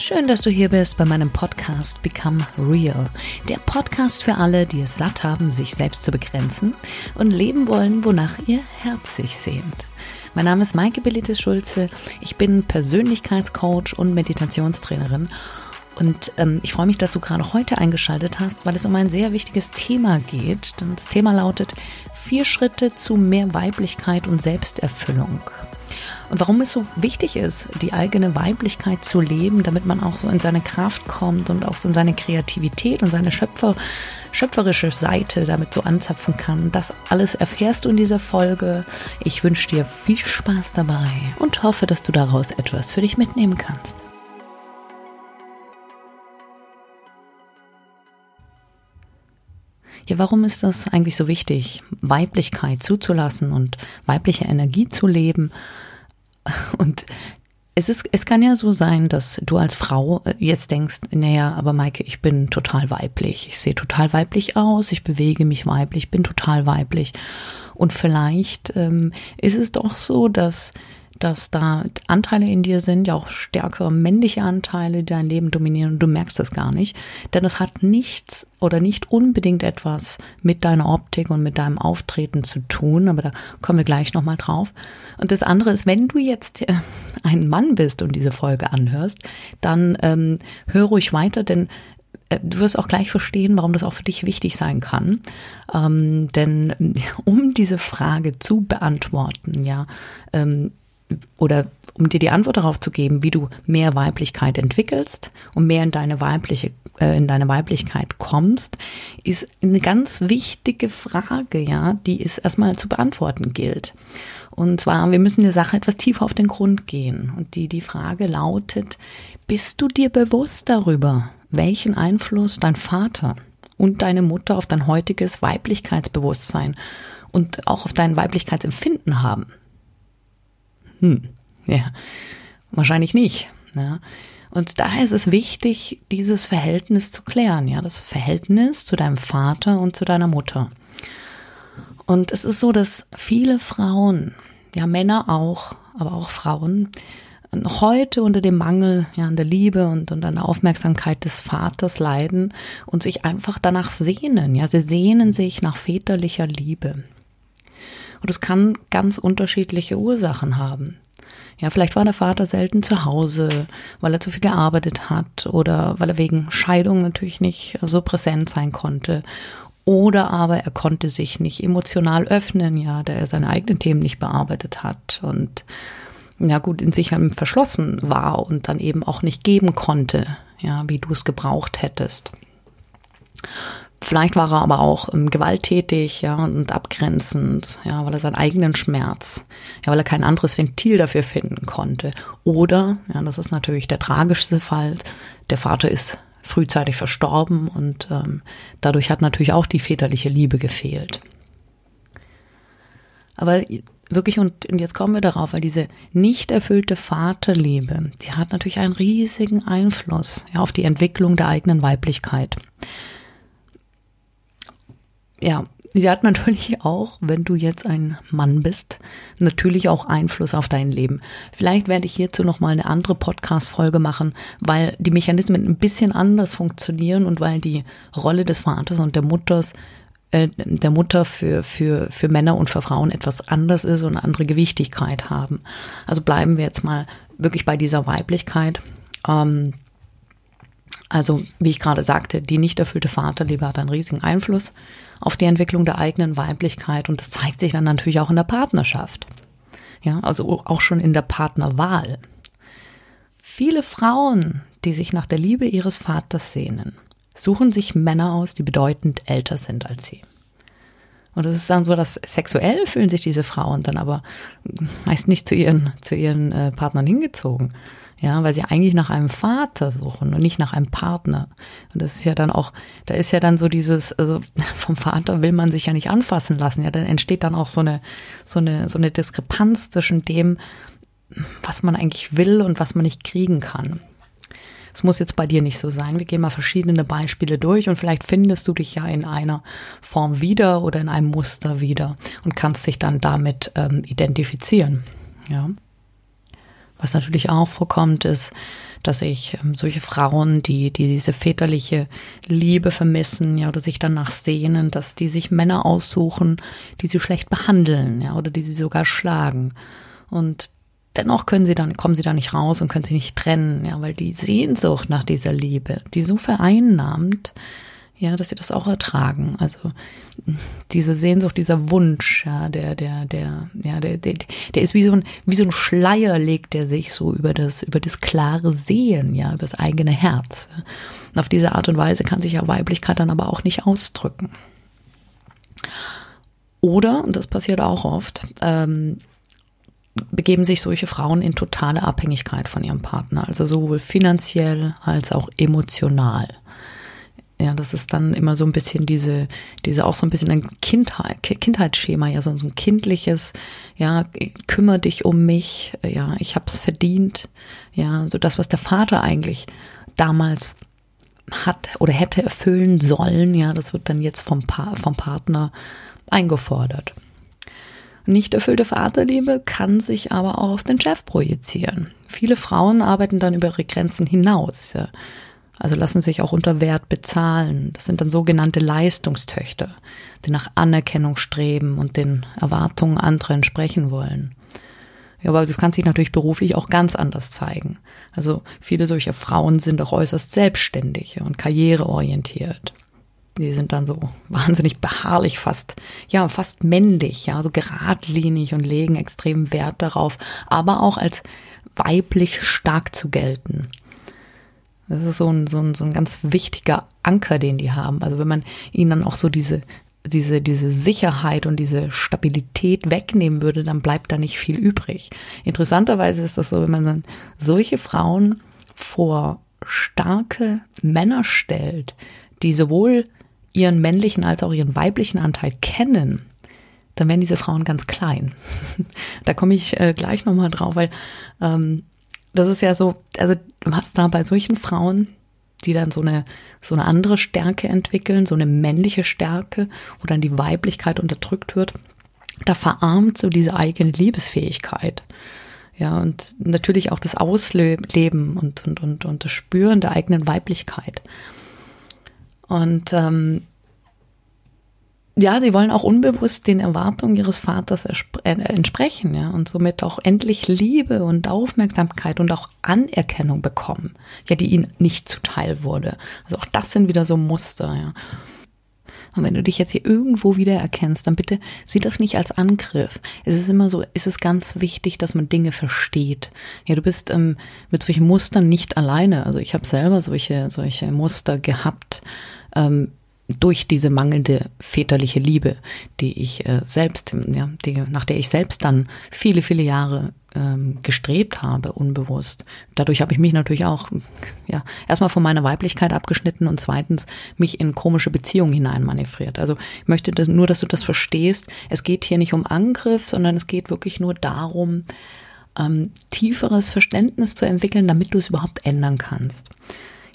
Schön, dass du hier bist bei meinem Podcast Become Real. Der Podcast für alle, die es satt haben, sich selbst zu begrenzen und leben wollen, wonach ihr Herz sich sehnt. Mein Name ist Maike Belitis Schulze. Ich bin Persönlichkeitscoach und Meditationstrainerin. Und ähm, ich freue mich, dass du gerade heute eingeschaltet hast, weil es um ein sehr wichtiges Thema geht. Das Thema lautet vier Schritte zu mehr Weiblichkeit und Selbsterfüllung. Und warum es so wichtig ist, die eigene Weiblichkeit zu leben, damit man auch so in seine Kraft kommt und auch so in seine Kreativität und seine Schöpfer, schöpferische Seite damit so anzapfen kann. Das alles erfährst du in dieser Folge. Ich wünsche dir viel Spaß dabei und hoffe, dass du daraus etwas für dich mitnehmen kannst. Ja, warum ist das eigentlich so wichtig, Weiblichkeit zuzulassen und weibliche Energie zu leben? Und es ist, es kann ja so sein, dass du als Frau äh, jetzt denkst, naja, aber Maike, ich bin total weiblich. Ich sehe total weiblich aus, ich bewege mich weiblich, bin total weiblich. Und vielleicht ähm, ist es doch so, dass dass da Anteile in dir sind, ja auch stärkere männliche Anteile, die dein Leben dominieren und du merkst das gar nicht. Denn das hat nichts oder nicht unbedingt etwas mit deiner Optik und mit deinem Auftreten zu tun, aber da kommen wir gleich nochmal drauf. Und das andere ist, wenn du jetzt äh, ein Mann bist und diese Folge anhörst, dann ähm, hör ruhig weiter, denn äh, du wirst auch gleich verstehen, warum das auch für dich wichtig sein kann. Ähm, denn um diese Frage zu beantworten, ja, ähm, oder um dir die Antwort darauf zu geben, wie du mehr Weiblichkeit entwickelst und mehr in deine weibliche äh, in deine Weiblichkeit kommst, ist eine ganz wichtige Frage, ja, die es erstmal zu beantworten gilt. Und zwar, wir müssen der Sache etwas tiefer auf den Grund gehen. Und die, die Frage lautet, bist du dir bewusst darüber, welchen Einfluss dein Vater und deine Mutter auf dein heutiges Weiblichkeitsbewusstsein und auch auf dein Weiblichkeitsempfinden haben? Hm, ja, wahrscheinlich nicht. Ja. Und daher ist es wichtig, dieses Verhältnis zu klären, ja, das Verhältnis zu deinem Vater und zu deiner Mutter. Und es ist so, dass viele Frauen, ja, Männer auch, aber auch Frauen, noch heute unter dem Mangel ja, an der Liebe und, und an der Aufmerksamkeit des Vaters leiden und sich einfach danach sehnen. Ja, sie sehnen sich nach väterlicher Liebe. Und es kann ganz unterschiedliche Ursachen haben. Ja, vielleicht war der Vater selten zu Hause, weil er zu viel gearbeitet hat oder weil er wegen Scheidung natürlich nicht so präsent sein konnte. Oder aber er konnte sich nicht emotional öffnen, ja, da er seine eigenen Themen nicht bearbeitet hat und ja gut in sich verschlossen war und dann eben auch nicht geben konnte, ja, wie du es gebraucht hättest. Vielleicht war er aber auch ähm, gewalttätig, ja, und abgrenzend, ja, weil er seinen eigenen Schmerz, ja, weil er kein anderes Ventil dafür finden konnte. Oder, ja, das ist natürlich der tragischste Fall, der Vater ist frühzeitig verstorben und ähm, dadurch hat natürlich auch die väterliche Liebe gefehlt. Aber wirklich, und, und jetzt kommen wir darauf, weil diese nicht erfüllte Vaterliebe, die hat natürlich einen riesigen Einfluss ja, auf die Entwicklung der eigenen Weiblichkeit ja, sie hat natürlich auch, wenn du jetzt ein Mann bist, natürlich auch Einfluss auf dein Leben. Vielleicht werde ich hierzu nochmal eine andere Podcast-Folge machen, weil die Mechanismen ein bisschen anders funktionieren und weil die Rolle des Vaters und der Mutters äh, der Mutter für, für, für Männer und für Frauen etwas anders ist und eine andere Gewichtigkeit haben. Also bleiben wir jetzt mal wirklich bei dieser Weiblichkeit. Ähm, also, wie ich gerade sagte, die nicht erfüllte Vaterliebe hat einen riesigen Einfluss auf die Entwicklung der eigenen Weiblichkeit und das zeigt sich dann natürlich auch in der Partnerschaft. Ja, also auch schon in der Partnerwahl. Viele Frauen, die sich nach der Liebe ihres Vaters sehnen, suchen sich Männer aus, die bedeutend älter sind als sie. Und es ist dann so, dass sexuell fühlen sich diese Frauen dann aber meist nicht zu ihren, zu ihren äh, Partnern hingezogen, ja, weil sie eigentlich nach einem Vater suchen und nicht nach einem Partner. Und das ist ja dann auch, da ist ja dann so dieses, also vom Vater will man sich ja nicht anfassen lassen. Ja, dann entsteht dann auch so eine, so eine, so eine Diskrepanz zwischen dem, was man eigentlich will und was man nicht kriegen kann. Es muss jetzt bei dir nicht so sein. Wir gehen mal verschiedene Beispiele durch und vielleicht findest du dich ja in einer Form wieder oder in einem Muster wieder und kannst dich dann damit ähm, identifizieren. Ja. Was natürlich auch vorkommt, ist, dass ich ähm, solche Frauen, die, die diese väterliche Liebe vermissen, ja, oder sich danach sehnen, dass die sich Männer aussuchen, die sie schlecht behandeln, ja, oder die sie sogar schlagen. Und dennoch können sie dann, kommen sie da nicht raus und können sie nicht trennen, ja, weil die Sehnsucht nach dieser Liebe, die so vereinnahmt, ja, dass sie das auch ertragen. Also diese Sehnsucht, dieser Wunsch, ja, der, der, der, ja, der, der, der ist wie so ein, wie so ein Schleier legt der sich so über das, über das klare Sehen, ja, über das eigene Herz. Und auf diese Art und Weise kann sich ja Weiblichkeit dann aber auch nicht ausdrücken. Oder, und das passiert auch oft, ähm, begeben sich solche Frauen in totale Abhängigkeit von ihrem Partner, also sowohl finanziell als auch emotional. Ja, das ist dann immer so ein bisschen diese, diese auch so ein bisschen ein Kindheit, Kindheitsschema, ja, so ein kindliches, ja, kümmere dich um mich, ja, ich hab's verdient, ja, so das, was der Vater eigentlich damals hat oder hätte erfüllen sollen, ja, das wird dann jetzt vom, pa vom Partner eingefordert. Nicht erfüllte Vaterliebe kann sich aber auch auf den Chef projizieren. Viele Frauen arbeiten dann über ihre Grenzen hinaus. Ja. Also lassen sich auch unter Wert bezahlen. Das sind dann sogenannte Leistungstöchter, die nach Anerkennung streben und den Erwartungen anderer entsprechen wollen. Ja, aber das kann sich natürlich beruflich auch ganz anders zeigen. Also viele solcher Frauen sind auch äußerst selbstständig und karriereorientiert. Die sind dann so wahnsinnig beharrlich, fast, ja, fast männlich, ja, so geradlinig und legen extrem Wert darauf, aber auch als weiblich stark zu gelten. Das ist so ein, so ein, so ein ganz wichtiger Anker, den die haben. Also wenn man ihnen dann auch so diese, diese, diese Sicherheit und diese Stabilität wegnehmen würde, dann bleibt da nicht viel übrig. Interessanterweise ist das so, wenn man dann solche Frauen vor starke Männer stellt, die sowohl ihren männlichen als auch ihren weiblichen Anteil kennen, dann werden diese Frauen ganz klein. da komme ich äh, gleich nochmal drauf, weil ähm, das ist ja so, also was da bei solchen Frauen, die dann so eine, so eine andere Stärke entwickeln, so eine männliche Stärke, wo dann die Weiblichkeit unterdrückt wird, da verarmt so diese eigene Liebesfähigkeit. Ja, und natürlich auch das Ausleben und, und, und, und das Spüren der eigenen Weiblichkeit. Und ähm, ja, sie wollen auch unbewusst den Erwartungen ihres Vaters äh, entsprechen, ja, und somit auch endlich Liebe und Aufmerksamkeit und auch Anerkennung bekommen, ja, die ihnen nicht zuteil wurde. Also auch das sind wieder so Muster, ja. Und wenn du dich jetzt hier irgendwo wieder erkennst, dann bitte sieh das nicht als Angriff. Es ist immer so, es ist ganz wichtig, dass man Dinge versteht. Ja, du bist ähm, mit solchen Mustern nicht alleine. Also ich habe selber solche solche Muster gehabt. Ähm, durch diese mangelnde väterliche Liebe, die ich äh, selbst, ja, die, nach der ich selbst dann viele, viele Jahre ähm, gestrebt habe, unbewusst. Dadurch habe ich mich natürlich auch, ja, erstmal von meiner Weiblichkeit abgeschnitten und zweitens mich in komische Beziehungen hineinmanövriert. Also ich möchte das, nur, dass du das verstehst. Es geht hier nicht um Angriff, sondern es geht wirklich nur darum, ähm, tieferes Verständnis zu entwickeln, damit du es überhaupt ändern kannst.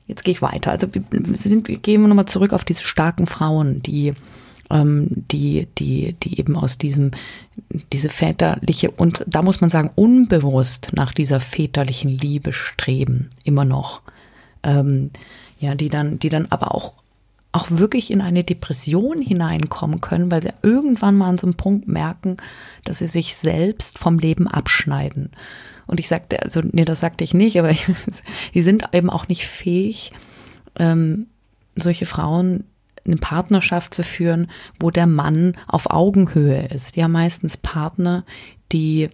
Jetzt gehe ich weiter. Also wir, sind, wir gehen nochmal zurück auf diese starken Frauen, die, ähm, die, die, die eben aus diesem, diese väterliche und da muss man sagen, unbewusst nach dieser väterlichen Liebe streben, immer noch. Ähm, ja, die dann, die dann aber auch auch wirklich in eine Depression hineinkommen können, weil sie irgendwann mal an so einem Punkt merken, dass sie sich selbst vom Leben abschneiden. Und ich sagte, also, nee, das sagte ich nicht, aber ich, die sind eben auch nicht fähig, ähm, solche Frauen eine Partnerschaft zu führen, wo der Mann auf Augenhöhe ist. Die haben meistens Partner, die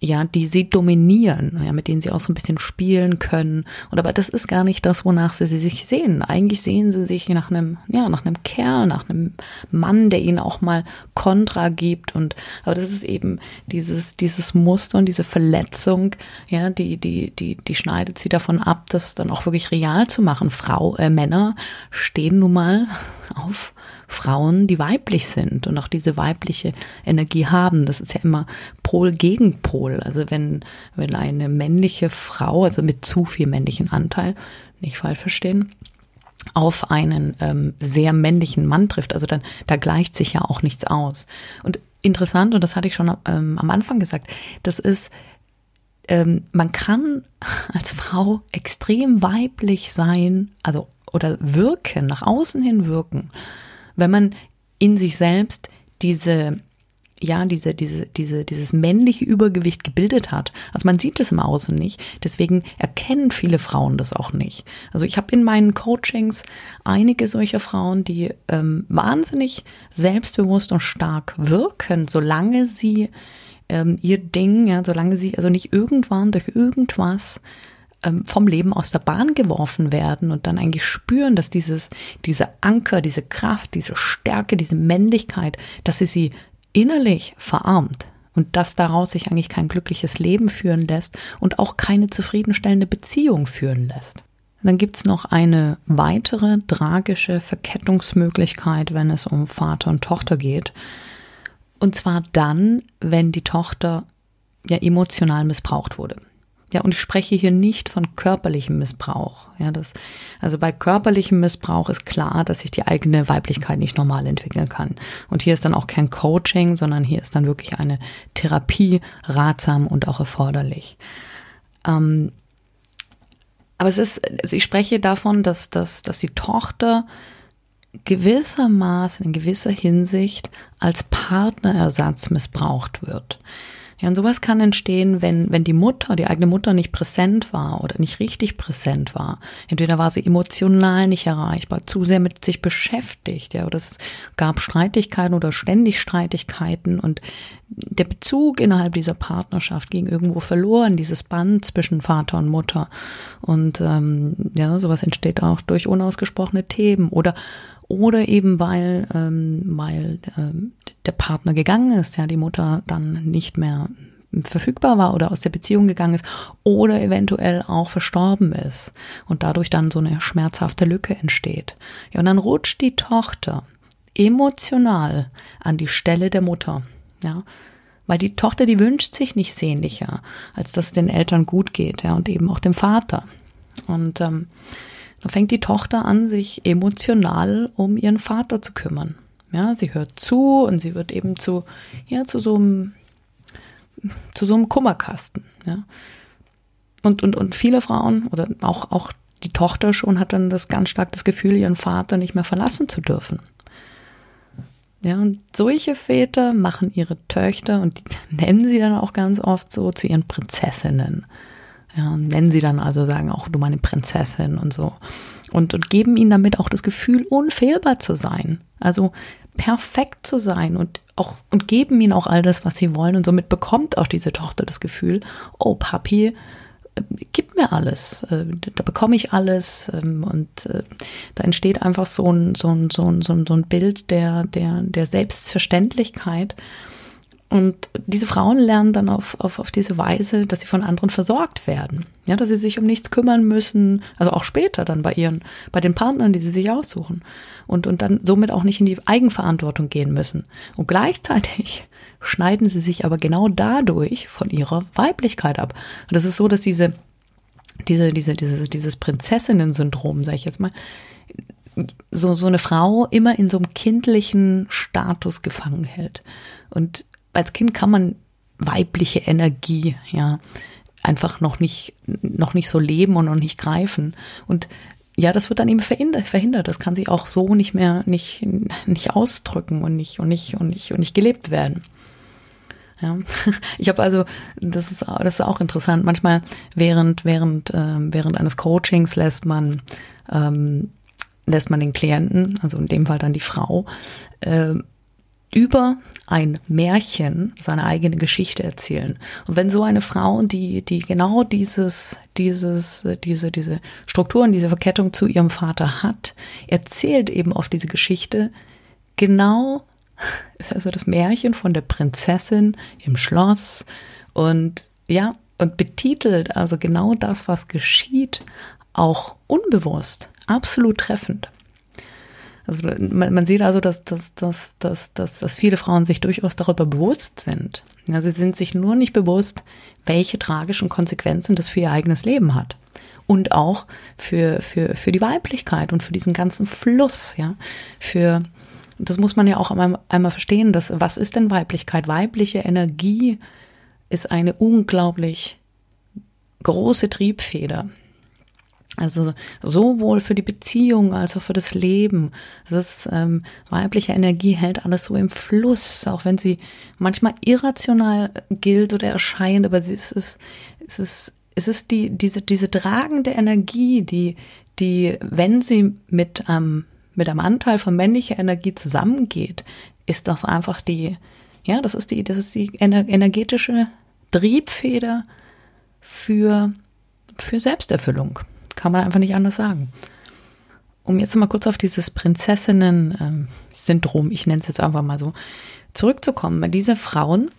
ja, die sie dominieren, ja, mit denen sie auch so ein bisschen spielen können. Und aber das ist gar nicht das, wonach sie, sie sich sehen. Eigentlich sehen sie sich nach einem, ja, nach einem Kerl, nach einem Mann, der ihnen auch mal Kontra gibt. Und aber das ist eben dieses, dieses Muster und diese Verletzung, ja, die, die, die, die schneidet sie davon ab, das dann auch wirklich real zu machen. Frau, äh, Männer stehen nun mal auf Frauen, die weiblich sind und auch diese weibliche Energie haben. Das ist ja immer Pol gegen Pol. Also wenn, wenn eine männliche Frau, also mit zu viel männlichen Anteil, nicht falsch verstehen, auf einen ähm, sehr männlichen Mann trifft, also dann, da gleicht sich ja auch nichts aus. Und interessant, und das hatte ich schon ähm, am Anfang gesagt, das ist ähm, man kann als Frau extrem weiblich sein, also oder wirken, nach außen hin wirken, wenn man in sich selbst diese ja, diese, diese, diese, dieses männliche Übergewicht gebildet hat. Also man sieht es im Außen nicht. Deswegen erkennen viele Frauen das auch nicht. Also ich habe in meinen Coachings einige solcher Frauen, die ähm, wahnsinnig selbstbewusst und stark wirken, solange sie ähm, ihr Ding, ja, solange sie also nicht irgendwann durch irgendwas vom Leben aus der Bahn geworfen werden und dann eigentlich spüren, dass dieses, diese Anker, diese Kraft, diese Stärke, diese Männlichkeit, dass sie sie innerlich verarmt und dass daraus sich eigentlich kein glückliches Leben führen lässt und auch keine zufriedenstellende Beziehung führen lässt. Dann gibt's noch eine weitere tragische Verkettungsmöglichkeit, wenn es um Vater und Tochter geht. Und zwar dann, wenn die Tochter ja emotional missbraucht wurde. Ja, und ich spreche hier nicht von körperlichem Missbrauch. Ja, das, also bei körperlichem Missbrauch ist klar, dass sich die eigene Weiblichkeit nicht normal entwickeln kann. Und hier ist dann auch kein Coaching, sondern hier ist dann wirklich eine Therapie ratsam und auch erforderlich. Ähm, aber es ist, also ich spreche davon, dass, dass, dass die Tochter gewissermaßen in gewisser Hinsicht als Partnerersatz missbraucht wird. Ja, und sowas kann entstehen, wenn, wenn die Mutter, die eigene Mutter nicht präsent war oder nicht richtig präsent war. Entweder war sie emotional nicht erreichbar, zu sehr mit sich beschäftigt, ja, oder es gab Streitigkeiten oder ständig Streitigkeiten und der Bezug innerhalb dieser Partnerschaft ging irgendwo verloren, dieses Band zwischen Vater und Mutter. Und ähm, ja, sowas entsteht auch durch unausgesprochene Themen oder oder eben weil, ähm, weil ähm, der Partner gegangen ist, ja, die Mutter dann nicht mehr verfügbar war oder aus der Beziehung gegangen ist oder eventuell auch verstorben ist und dadurch dann so eine schmerzhafte Lücke entsteht. Ja, und dann rutscht die Tochter emotional an die Stelle der Mutter, ja, weil die Tochter, die wünscht sich nicht sehnlicher, als dass es den Eltern gut geht, ja, und eben auch dem Vater. Und ähm, dann fängt die Tochter an, sich emotional um ihren Vater zu kümmern. Ja, sie hört zu und sie wird eben zu, ja, zu so einem, zu so einem Kummerkasten, ja. Und, und, und viele Frauen oder auch, auch die Tochter schon hat dann das ganz stark das Gefühl, ihren Vater nicht mehr verlassen zu dürfen. Ja, und solche Väter machen ihre Töchter und die nennen sie dann auch ganz oft so zu ihren Prinzessinnen. Ja, nennen sie dann also, sagen auch du meine Prinzessin und so. Und, und geben ihnen damit auch das Gefühl, unfehlbar zu sein. Also perfekt zu sein und auch, und geben ihnen auch all das, was sie wollen. Und somit bekommt auch diese Tochter das Gefühl, oh Papi, gib mir alles, äh, da bekomme ich alles ähm, und äh, da entsteht einfach so ein, so ein, so ein, so ein Bild der, der, der Selbstverständlichkeit und diese Frauen lernen dann auf, auf, auf diese Weise, dass sie von anderen versorgt werden. Ja, dass sie sich um nichts kümmern müssen, also auch später dann bei ihren, bei den Partnern, die sie sich aussuchen. Und, und dann somit auch nicht in die Eigenverantwortung gehen müssen. Und gleichzeitig schneiden sie sich aber genau dadurch von ihrer Weiblichkeit ab. Und das ist so, dass diese, diese, diese, dieses, dieses Prinzessinnen-Syndrom, sag ich jetzt mal, so, so eine Frau immer in so einem kindlichen Status gefangen hält. Und als Kind kann man weibliche Energie, ja, einfach noch nicht, noch nicht so leben und noch nicht greifen. Und ja, das wird dann eben verhindert, verhindert. Das kann sich auch so nicht mehr, nicht, nicht ausdrücken und nicht, und nicht, und nicht, und nicht gelebt werden. Ja, ich habe also, das ist, das ist auch interessant. Manchmal während, während, äh, während eines Coachings lässt man, ähm, lässt man den Klienten, also in dem Fall dann die Frau, äh, über ein Märchen seine eigene Geschichte erzählen. Und wenn so eine Frau, die, die genau dieses, dieses, diese, diese Strukturen, diese Verkettung zu ihrem Vater hat, erzählt eben oft diese Geschichte genau, ist also das Märchen von der Prinzessin im Schloss und ja, und betitelt also genau das, was geschieht, auch unbewusst, absolut treffend. Also man, man sieht also, dass, dass, dass, dass, dass, dass viele Frauen sich durchaus darüber bewusst sind. Ja, sie sind sich nur nicht bewusst, welche tragischen Konsequenzen das für ihr eigenes Leben hat. Und auch für, für, für die Weiblichkeit und für diesen ganzen Fluss, ja. Für, das muss man ja auch einmal, verstehen, dass, was ist denn Weiblichkeit? Weibliche Energie ist eine unglaublich große Triebfeder. Also sowohl für die Beziehung als auch für das Leben. Das ist, ähm, weibliche Energie hält alles so im Fluss, auch wenn sie manchmal irrational gilt oder erscheint, aber sie ist, es ist, es ist die, diese, diese tragende Energie, die, die, wenn sie mit, ähm, mit einem Anteil von männlicher Energie zusammengeht, ist das einfach die, ja, das ist die, das ist die energetische Triebfeder für, für Selbsterfüllung. Kann man einfach nicht anders sagen. Um jetzt mal kurz auf dieses Prinzessinnen-Syndrom, ich nenne es jetzt einfach mal so, zurückzukommen. Diese Frauen,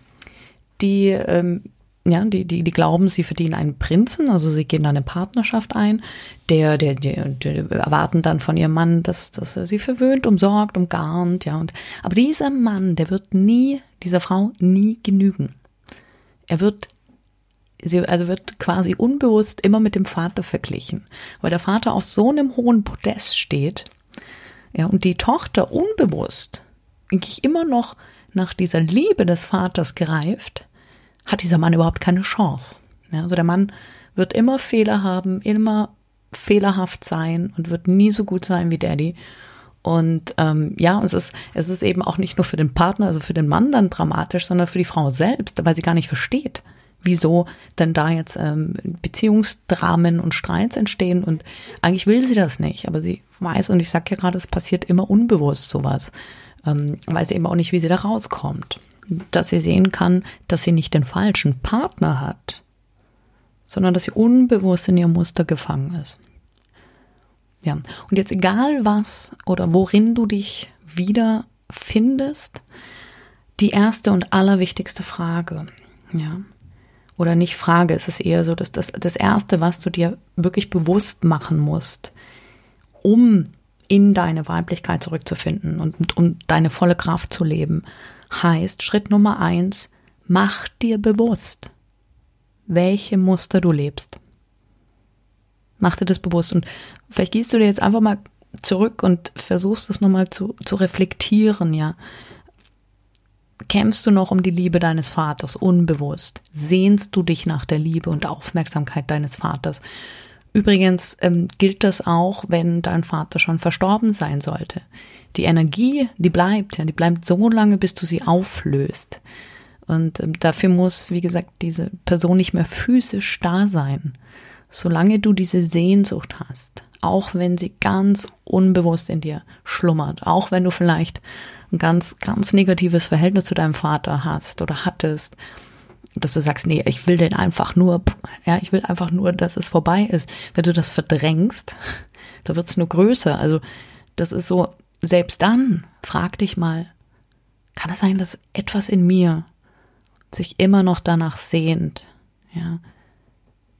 die, ähm, ja, die, die, die glauben, sie verdienen einen Prinzen, also sie gehen dann eine Partnerschaft ein, der, der, der, der erwarten dann von ihrem Mann, dass, dass er sie verwöhnt, umsorgt, umgarnt, ja, und, aber dieser Mann, der wird nie, dieser Frau nie genügen. Er wird sie also wird quasi unbewusst immer mit dem Vater verglichen, weil der Vater auf so einem hohen Podest steht, ja, und die Tochter unbewusst eigentlich immer noch nach dieser Liebe des Vaters greift, hat dieser Mann überhaupt keine Chance. Ja, also der Mann wird immer Fehler haben, immer fehlerhaft sein und wird nie so gut sein wie Daddy. Und ähm, ja, es ist, es ist eben auch nicht nur für den Partner, also für den Mann dann dramatisch, sondern für die Frau selbst, weil sie gar nicht versteht, wieso denn da jetzt ähm, Beziehungsdramen und Streits entstehen. Und eigentlich will sie das nicht, aber sie weiß, und ich sage ja gerade, es passiert immer unbewusst sowas, ähm, weiß eben auch nicht, wie sie da rauskommt. Dass sie sehen kann, dass sie nicht den falschen Partner hat, sondern dass sie unbewusst in ihr Muster gefangen ist. Ja, und jetzt egal was oder worin du dich wieder findest, die erste und allerwichtigste Frage, ja, oder nicht Frage, es ist eher so, dass das, das Erste, was du dir wirklich bewusst machen musst, um in deine Weiblichkeit zurückzufinden und um deine volle Kraft zu leben, heißt Schritt Nummer eins, mach dir bewusst, welche Muster du lebst. Mach dir das bewusst und vielleicht gehst du dir jetzt einfach mal zurück und versuchst es nochmal zu, zu reflektieren, ja kämpfst du noch um die Liebe deines Vaters unbewusst? Sehnst du dich nach der Liebe und Aufmerksamkeit deines Vaters? Übrigens ähm, gilt das auch, wenn dein Vater schon verstorben sein sollte. Die Energie, die bleibt, ja, die bleibt so lange, bis du sie auflöst. Und ähm, dafür muss, wie gesagt, diese Person nicht mehr physisch da sein. Solange du diese Sehnsucht hast, auch wenn sie ganz unbewusst in dir schlummert, auch wenn du vielleicht ein ganz, ganz negatives Verhältnis zu deinem Vater hast oder hattest, dass du sagst, nee, ich will den einfach nur, ja, ich will einfach nur, dass es vorbei ist. Wenn du das verdrängst, da wird es nur größer. Also das ist so, selbst dann, frag dich mal, kann es sein, dass etwas in mir sich immer noch danach sehnt, ja,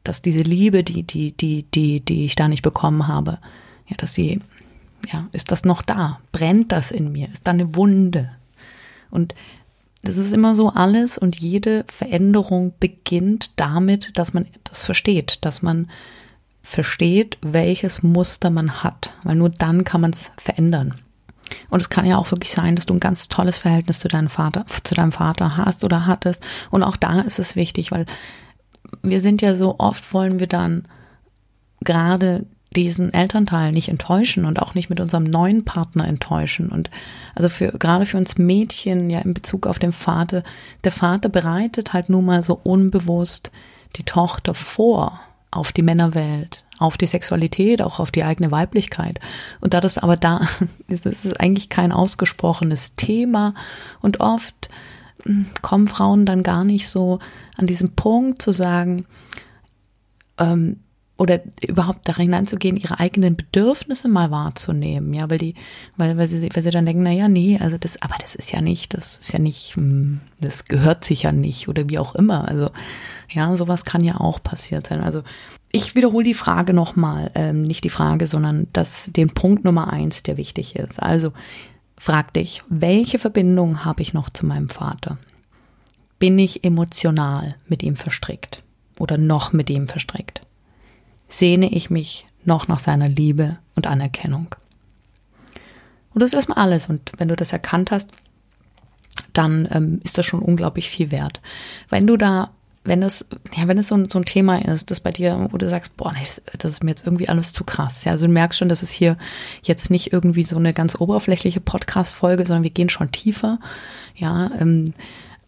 dass diese Liebe, die, die, die, die, die ich da nicht bekommen habe, ja, dass sie ja, ist das noch da? Brennt das in mir? Ist da eine Wunde? Und das ist immer so alles und jede Veränderung beginnt damit, dass man das versteht, dass man versteht, welches Muster man hat, weil nur dann kann man es verändern. Und es kann ja auch wirklich sein, dass du ein ganz tolles Verhältnis zu deinem Vater, zu deinem Vater hast oder hattest. Und auch da ist es wichtig, weil wir sind ja so oft wollen wir dann gerade diesen Elternteil nicht enttäuschen und auch nicht mit unserem neuen Partner enttäuschen. Und also für, gerade für uns Mädchen, ja, in Bezug auf den Vater, der Vater bereitet halt nun mal so unbewusst die Tochter vor auf die Männerwelt, auf die Sexualität, auch auf die eigene Weiblichkeit. Und da das aber da ist, ist es eigentlich kein ausgesprochenes Thema und oft hm, kommen Frauen dann gar nicht so an diesen Punkt zu sagen, ähm, oder überhaupt da hineinzugehen, ihre eigenen Bedürfnisse mal wahrzunehmen, ja, weil die, weil, weil sie, weil sie dann denken, na ja, nee, also das, aber das ist ja nicht, das ist ja nicht, hm, das gehört sich ja nicht oder wie auch immer. Also ja, sowas kann ja auch passiert sein. Also ich wiederhole die Frage nochmal, ähm, nicht die Frage, sondern das, den Punkt Nummer eins, der wichtig ist. Also frag dich, welche Verbindung habe ich noch zu meinem Vater? Bin ich emotional mit ihm verstrickt oder noch mit ihm verstrickt? Sehne ich mich noch nach seiner Liebe und Anerkennung. Und das ist erstmal alles. Und wenn du das erkannt hast, dann ähm, ist das schon unglaublich viel wert. Wenn du da wenn es, ja, wenn es so ein, so ein Thema ist, das bei dir, wo du sagst, boah, das ist mir jetzt irgendwie alles zu krass. Ja, also du merkst schon, dass es hier jetzt nicht irgendwie so eine ganz oberflächliche Podcast-Folge, sondern wir gehen schon tiefer. Ja, ähm,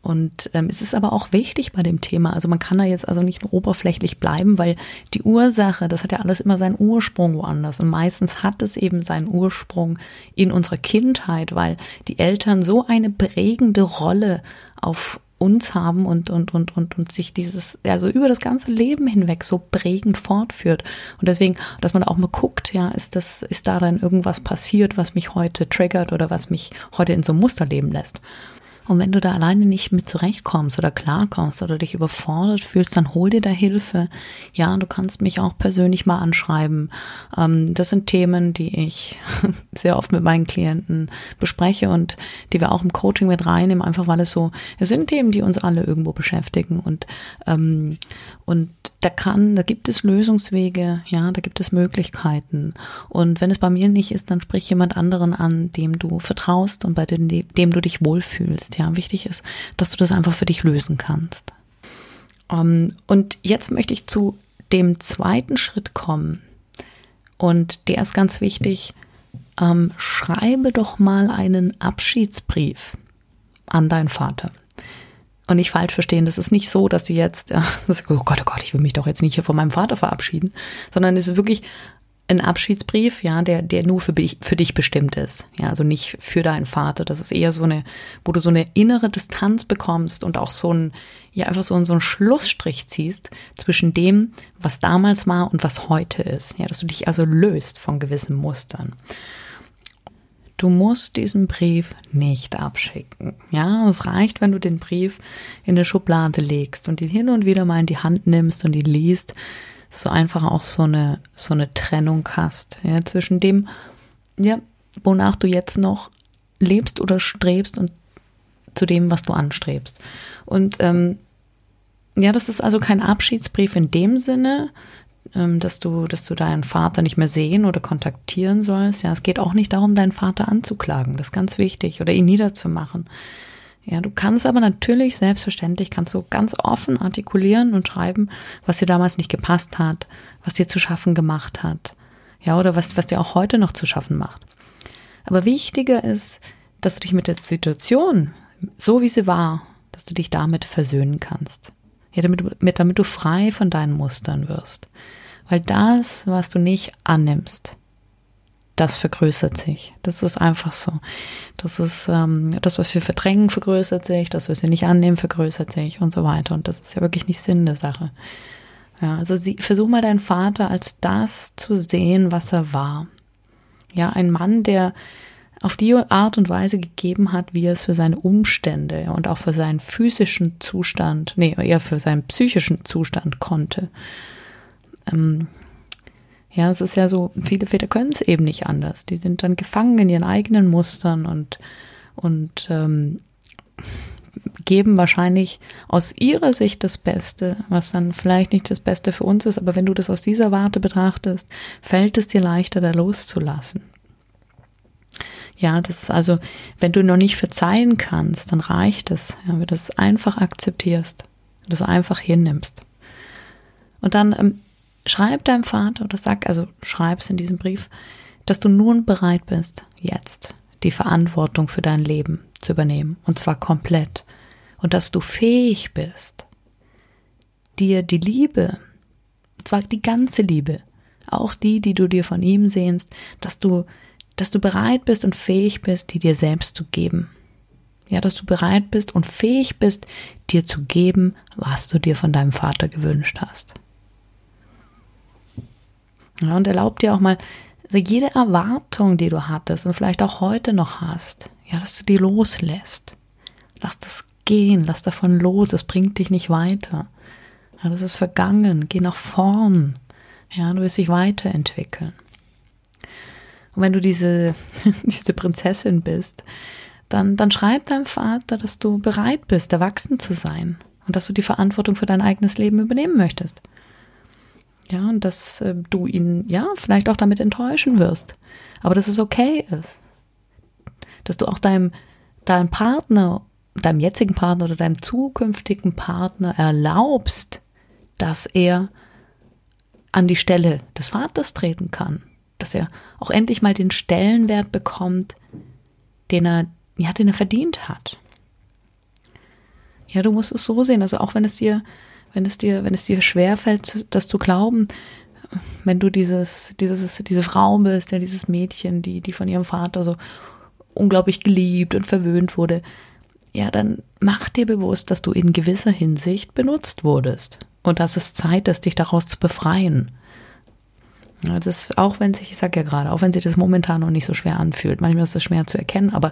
und ähm, es ist aber auch wichtig bei dem Thema. Also man kann da jetzt also nicht nur oberflächlich bleiben, weil die Ursache, das hat ja alles immer seinen Ursprung woanders. Und meistens hat es eben seinen Ursprung in unserer Kindheit, weil die Eltern so eine prägende Rolle auf uns haben und, und, und, und, und sich dieses, also über das ganze Leben hinweg so prägend fortführt. Und deswegen, dass man auch mal guckt, ja, ist das, ist da dann irgendwas passiert, was mich heute triggert oder was mich heute in so ein Muster leben lässt. Und wenn du da alleine nicht mit zurechtkommst oder klarkommst oder dich überfordert fühlst, dann hol dir da Hilfe. Ja, du kannst mich auch persönlich mal anschreiben. Ähm, das sind Themen, die ich sehr oft mit meinen Klienten bespreche und die wir auch im Coaching mit reinnehmen, einfach weil es so, es sind Themen, die uns alle irgendwo beschäftigen und, ähm, und da kann, da gibt es Lösungswege, ja, da gibt es Möglichkeiten. Und wenn es bei mir nicht ist, dann sprich jemand anderen an, dem du vertraust und bei dem, dem du dich wohlfühlst. Ja, wichtig ist, dass du das einfach für dich lösen kannst. Ähm, und jetzt möchte ich zu dem zweiten Schritt kommen. Und der ist ganz wichtig. Ähm, schreibe doch mal einen Abschiedsbrief an deinen Vater und nicht falsch verstehen, das ist nicht so, dass du jetzt, das, oh Gott, oh Gott, ich will mich doch jetzt nicht hier von meinem Vater verabschieden, sondern es ist wirklich ein Abschiedsbrief, ja, der, der nur für, für dich bestimmt ist. Ja, also nicht für deinen Vater. Das ist eher so eine, wo du so eine innere Distanz bekommst und auch so ein, ja, einfach so, so einen Schlussstrich ziehst zwischen dem, was damals war und was heute ist. Ja, dass du dich also löst von gewissen Mustern. Du musst diesen Brief nicht abschicken. Ja, es reicht, wenn du den Brief in der Schublade legst und ihn hin und wieder mal in die Hand nimmst und ihn liest, dass du einfach auch so eine, so eine Trennung hast, ja, zwischen dem, ja, wonach du jetzt noch lebst oder strebst und zu dem, was du anstrebst. Und ähm, ja, das ist also kein Abschiedsbrief in dem Sinne, ähm, dass du, dass du deinen Vater nicht mehr sehen oder kontaktieren sollst. Ja, es geht auch nicht darum, deinen Vater anzuklagen. Das ist ganz wichtig oder ihn niederzumachen. Ja, du kannst aber natürlich selbstverständlich kannst du ganz offen artikulieren und schreiben, was dir damals nicht gepasst hat, was dir zu schaffen gemacht hat. Ja, oder was, was dir auch heute noch zu schaffen macht. Aber wichtiger ist, dass du dich mit der Situation, so wie sie war, dass du dich damit versöhnen kannst. Ja, damit, damit du frei von deinen Mustern wirst. Weil das, was du nicht annimmst, das vergrößert sich. Das ist einfach so. Das ist ähm, das, was wir verdrängen, vergrößert sich, das, was wir nicht annehmen, vergrößert sich und so weiter. Und das ist ja wirklich nicht Sinn der Sache. Ja, also sie, versuch mal deinen Vater als das zu sehen, was er war. Ja, ein Mann, der auf die Art und Weise gegeben hat, wie er es für seine Umstände und auch für seinen physischen Zustand, nee, eher für seinen psychischen Zustand konnte. Ähm, ja, es ist ja so, viele Väter können es eben nicht anders. Die sind dann gefangen in ihren eigenen Mustern und, und ähm, geben wahrscheinlich aus ihrer Sicht das Beste, was dann vielleicht nicht das Beste für uns ist, aber wenn du das aus dieser Warte betrachtest, fällt es dir leichter, da loszulassen. Ja, das ist also, wenn du noch nicht verzeihen kannst, dann reicht es, ja, wenn du das einfach akzeptierst, das einfach hinnimmst. Und dann ähm, schreib deinem Vater oder sag, also schreib's in diesem Brief, dass du nun bereit bist, jetzt die Verantwortung für dein Leben zu übernehmen, und zwar komplett, und dass du fähig bist, dir die Liebe, und zwar die ganze Liebe, auch die, die du dir von ihm sehnst, dass du dass du bereit bist und fähig bist, die dir selbst zu geben. Ja, dass du bereit bist und fähig bist, dir zu geben, was du dir von deinem Vater gewünscht hast. Ja, und erlaub dir auch mal, also jede Erwartung, die du hattest und vielleicht auch heute noch hast, ja, dass du die loslässt. Lass das gehen, lass davon los, es bringt dich nicht weiter. Ja, das ist vergangen, geh nach vorn. Ja, du wirst dich weiterentwickeln. Und wenn du diese, diese Prinzessin bist, dann, dann schreib deinem Vater, dass du bereit bist, erwachsen zu sein und dass du die Verantwortung für dein eigenes Leben übernehmen möchtest. Ja, und dass äh, du ihn, ja, vielleicht auch damit enttäuschen wirst. Aber dass es okay ist. Dass du auch deinem, deinem Partner deinem jetzigen Partner oder deinem zukünftigen Partner erlaubst, dass er an die Stelle des Vaters treten kann, dass er auch endlich mal den Stellenwert bekommt, den er, ja, den er verdient hat. Ja, du musst es so sehen, also auch wenn es dir, wenn es dir, wenn es dir schwerfällt, das zu glauben, wenn du dieses, dieses, diese Frau bist, ja, dieses Mädchen, die, die von ihrem Vater so unglaublich geliebt und verwöhnt wurde, ja, dann mach dir bewusst, dass du in gewisser Hinsicht benutzt wurdest. Und dass es Zeit ist, dich daraus zu befreien. Das, auch wenn sich, ich sag ja gerade, auch wenn sich das momentan noch nicht so schwer anfühlt, manchmal ist das schwer zu erkennen, aber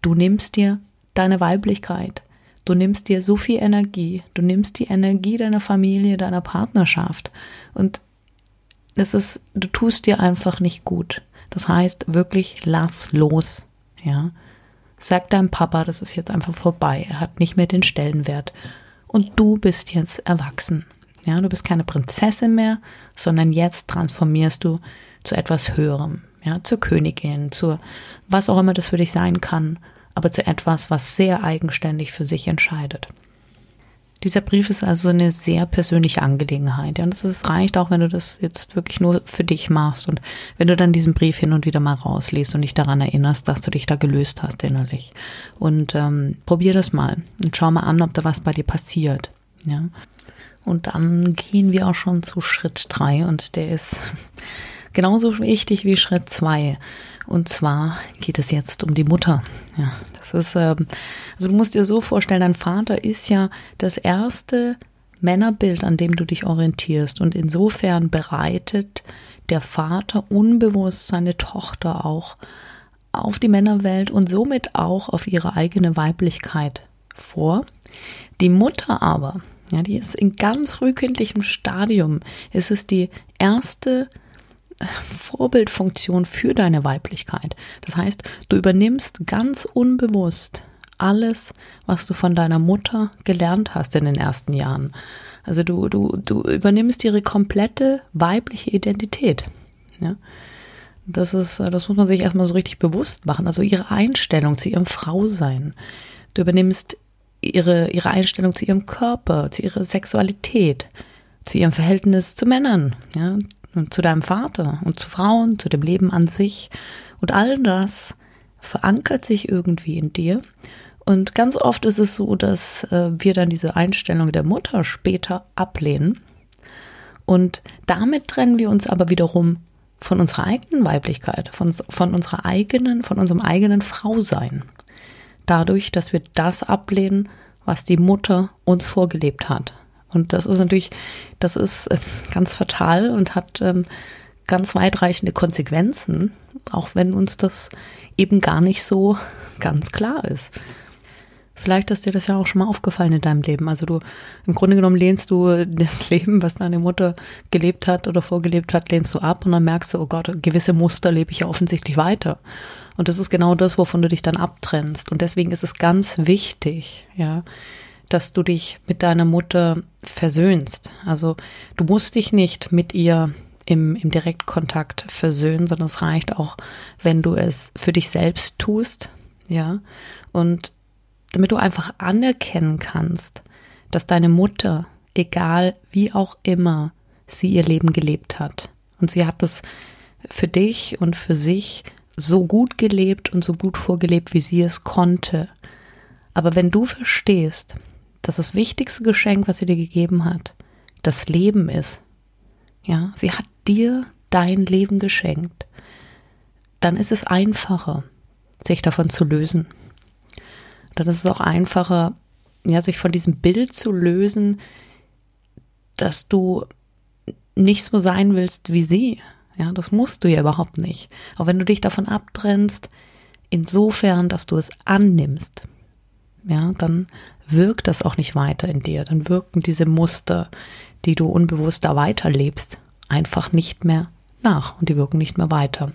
du nimmst dir deine Weiblichkeit, du nimmst dir so viel Energie, du nimmst die Energie deiner Familie, deiner Partnerschaft und das ist, du tust dir einfach nicht gut. Das heißt wirklich, lass los, ja. Sag deinem Papa, das ist jetzt einfach vorbei. Er hat nicht mehr den Stellenwert. Und du bist jetzt erwachsen. Ja, du bist keine Prinzessin mehr, sondern jetzt transformierst du zu etwas Höherem. Ja, zur Königin, zu was auch immer das für dich sein kann, aber zu etwas, was sehr eigenständig für sich entscheidet. Dieser Brief ist also eine sehr persönliche Angelegenheit. Ja, und es reicht auch, wenn du das jetzt wirklich nur für dich machst und wenn du dann diesen Brief hin und wieder mal rausliest und dich daran erinnerst, dass du dich da gelöst hast innerlich. Und ähm, probier das mal und schau mal an, ob da was bei dir passiert. Ja. Und dann gehen wir auch schon zu Schritt drei und der ist genauso wichtig wie Schritt zwei. Und zwar geht es jetzt um die Mutter. Ja, das ist, ähm, also du musst dir so vorstellen, dein Vater ist ja das erste Männerbild, an dem du dich orientierst. Und insofern bereitet der Vater unbewusst seine Tochter auch auf die Männerwelt und somit auch auf ihre eigene Weiblichkeit vor. Die Mutter aber, ja, die ist in ganz frühkindlichem Stadium. Es ist die erste Vorbildfunktion für deine Weiblichkeit. Das heißt, du übernimmst ganz unbewusst alles, was du von deiner Mutter gelernt hast in den ersten Jahren. Also du, du, du übernimmst ihre komplette weibliche Identität. Ja? Das ist, das muss man sich erstmal so richtig bewusst machen. Also ihre Einstellung zu ihrem Frausein. Du übernimmst ihre, ihre Einstellung zu ihrem Körper, zu ihrer Sexualität, zu ihrem Verhältnis zu Männern, ja, zu deinem Vater und zu Frauen, zu dem Leben an sich. Und all das verankert sich irgendwie in dir. Und ganz oft ist es so, dass äh, wir dann diese Einstellung der Mutter später ablehnen. Und damit trennen wir uns aber wiederum von unserer eigenen Weiblichkeit, von, von unserer eigenen, von unserem eigenen Frausein. Dadurch, dass wir das ablehnen, was die Mutter uns vorgelebt hat. Und das ist natürlich, das ist äh, ganz fatal und hat ähm, ganz weitreichende Konsequenzen, auch wenn uns das eben gar nicht so ganz klar ist. Vielleicht ist dir das ja auch schon mal aufgefallen in deinem Leben. Also du, im Grunde genommen lehnst du das Leben, was deine Mutter gelebt hat oder vorgelebt hat, lehnst du ab und dann merkst du, oh Gott, gewisse Muster lebe ich ja offensichtlich weiter. Und das ist genau das, wovon du dich dann abtrennst. Und deswegen ist es ganz wichtig, ja, dass du dich mit deiner Mutter versöhnst. Also du musst dich nicht mit ihr im, im Direktkontakt versöhnen, sondern es reicht auch, wenn du es für dich selbst tust, ja. Und damit du einfach anerkennen kannst, dass deine Mutter, egal wie auch immer, sie ihr Leben gelebt hat. Und sie hat es für dich und für sich so gut gelebt und so gut vorgelebt, wie sie es konnte. Aber wenn du verstehst, dass das wichtigste Geschenk, was sie dir gegeben hat, das Leben ist. Ja, sie hat dir dein Leben geschenkt. Dann ist es einfacher, sich davon zu lösen. Dann ist es auch einfacher, ja, sich von diesem Bild zu lösen, dass du nicht so sein willst wie sie. Ja, das musst du ja überhaupt nicht. Auch wenn du dich davon abtrennst, insofern, dass du es annimmst, ja, dann wirkt das auch nicht weiter in dir. Dann wirken diese Muster, die du unbewusst da weiterlebst, einfach nicht mehr nach und die wirken nicht mehr weiter.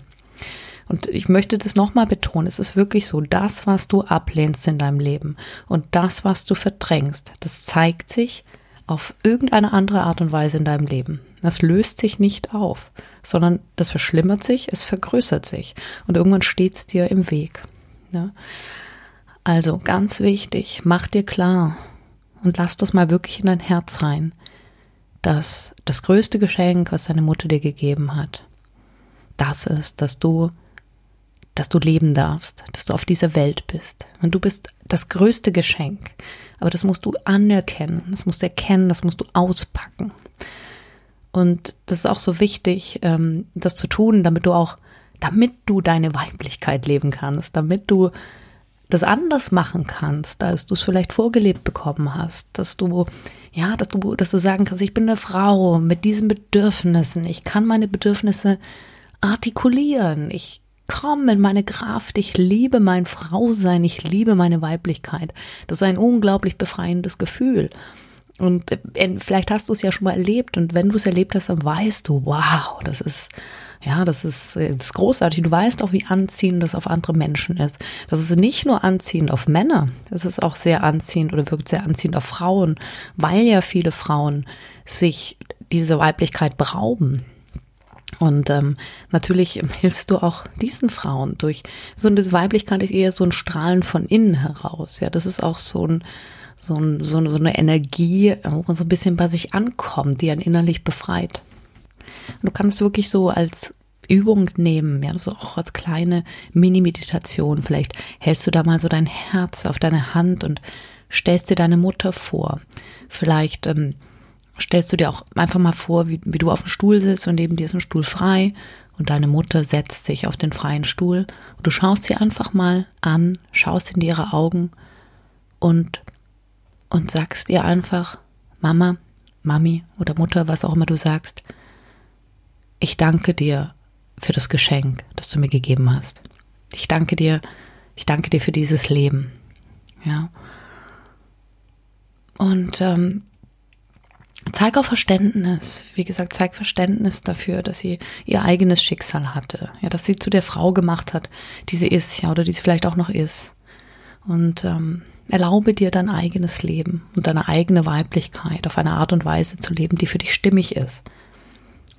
Und ich möchte das nochmal betonen, es ist wirklich so, das, was du ablehnst in deinem Leben und das, was du verdrängst, das zeigt sich auf irgendeine andere Art und Weise in deinem Leben. Das löst sich nicht auf, sondern das verschlimmert sich, es vergrößert sich und irgendwann steht es dir im Weg. Ja? Also ganz wichtig, mach dir klar und lass das mal wirklich in dein Herz rein, dass das größte Geschenk, was deine Mutter dir gegeben hat, das ist, dass du dass du leben darfst, dass du auf dieser Welt bist. Und du bist das größte Geschenk. Aber das musst du anerkennen, das musst du erkennen, das musst du auspacken. Und das ist auch so wichtig, ähm, das zu tun, damit du auch, damit du deine Weiblichkeit leben kannst, damit du das anders machen kannst, als du es vielleicht vorgelebt bekommen hast, dass du, ja, dass du, dass du sagen kannst, ich bin eine Frau mit diesen Bedürfnissen, ich kann meine Bedürfnisse artikulieren, ich komme in meine Kraft, ich liebe mein Frausein, ich liebe meine Weiblichkeit. Das ist ein unglaublich befreiendes Gefühl. Und äh, vielleicht hast du es ja schon mal erlebt und wenn du es erlebt hast, dann weißt du, wow, das ist, ja, das ist, äh, das ist großartig. Du weißt auch, wie anziehend das auf andere Menschen ist. Das ist nicht nur anziehend auf Männer, das ist auch sehr anziehend oder wirkt sehr anziehend auf Frauen, weil ja viele Frauen sich diese Weiblichkeit berauben. Und ähm, natürlich hilfst du auch diesen Frauen durch so eine Weiblichkeit ist eher so ein Strahlen von innen heraus. Ja, das ist auch so ein so, ein, so, so eine Energie, wo man so ein bisschen bei sich ankommt, die einen innerlich befreit. Und du kannst wirklich so als Übung nehmen, ja, so auch als kleine Mini-Meditation. Vielleicht hältst du da mal so dein Herz auf deine Hand und stellst dir deine Mutter vor. Vielleicht ähm, stellst du dir auch einfach mal vor, wie, wie du auf dem Stuhl sitzt und neben dir ist ein Stuhl frei und deine Mutter setzt sich auf den freien Stuhl. Und du schaust sie einfach mal an, schaust in ihre Augen und und sagst ihr einfach, Mama, Mami oder Mutter, was auch immer du sagst, ich danke dir für das Geschenk, das du mir gegeben hast. Ich danke dir, ich danke dir für dieses Leben. Ja. Und ähm, zeig auch Verständnis. Wie gesagt, zeig Verständnis dafür, dass sie ihr eigenes Schicksal hatte. Ja, dass sie zu der Frau gemacht hat, die sie ist, ja, oder die sie vielleicht auch noch ist. Und ähm, Erlaube dir dein eigenes Leben und deine eigene Weiblichkeit auf eine Art und Weise zu leben, die für dich stimmig ist.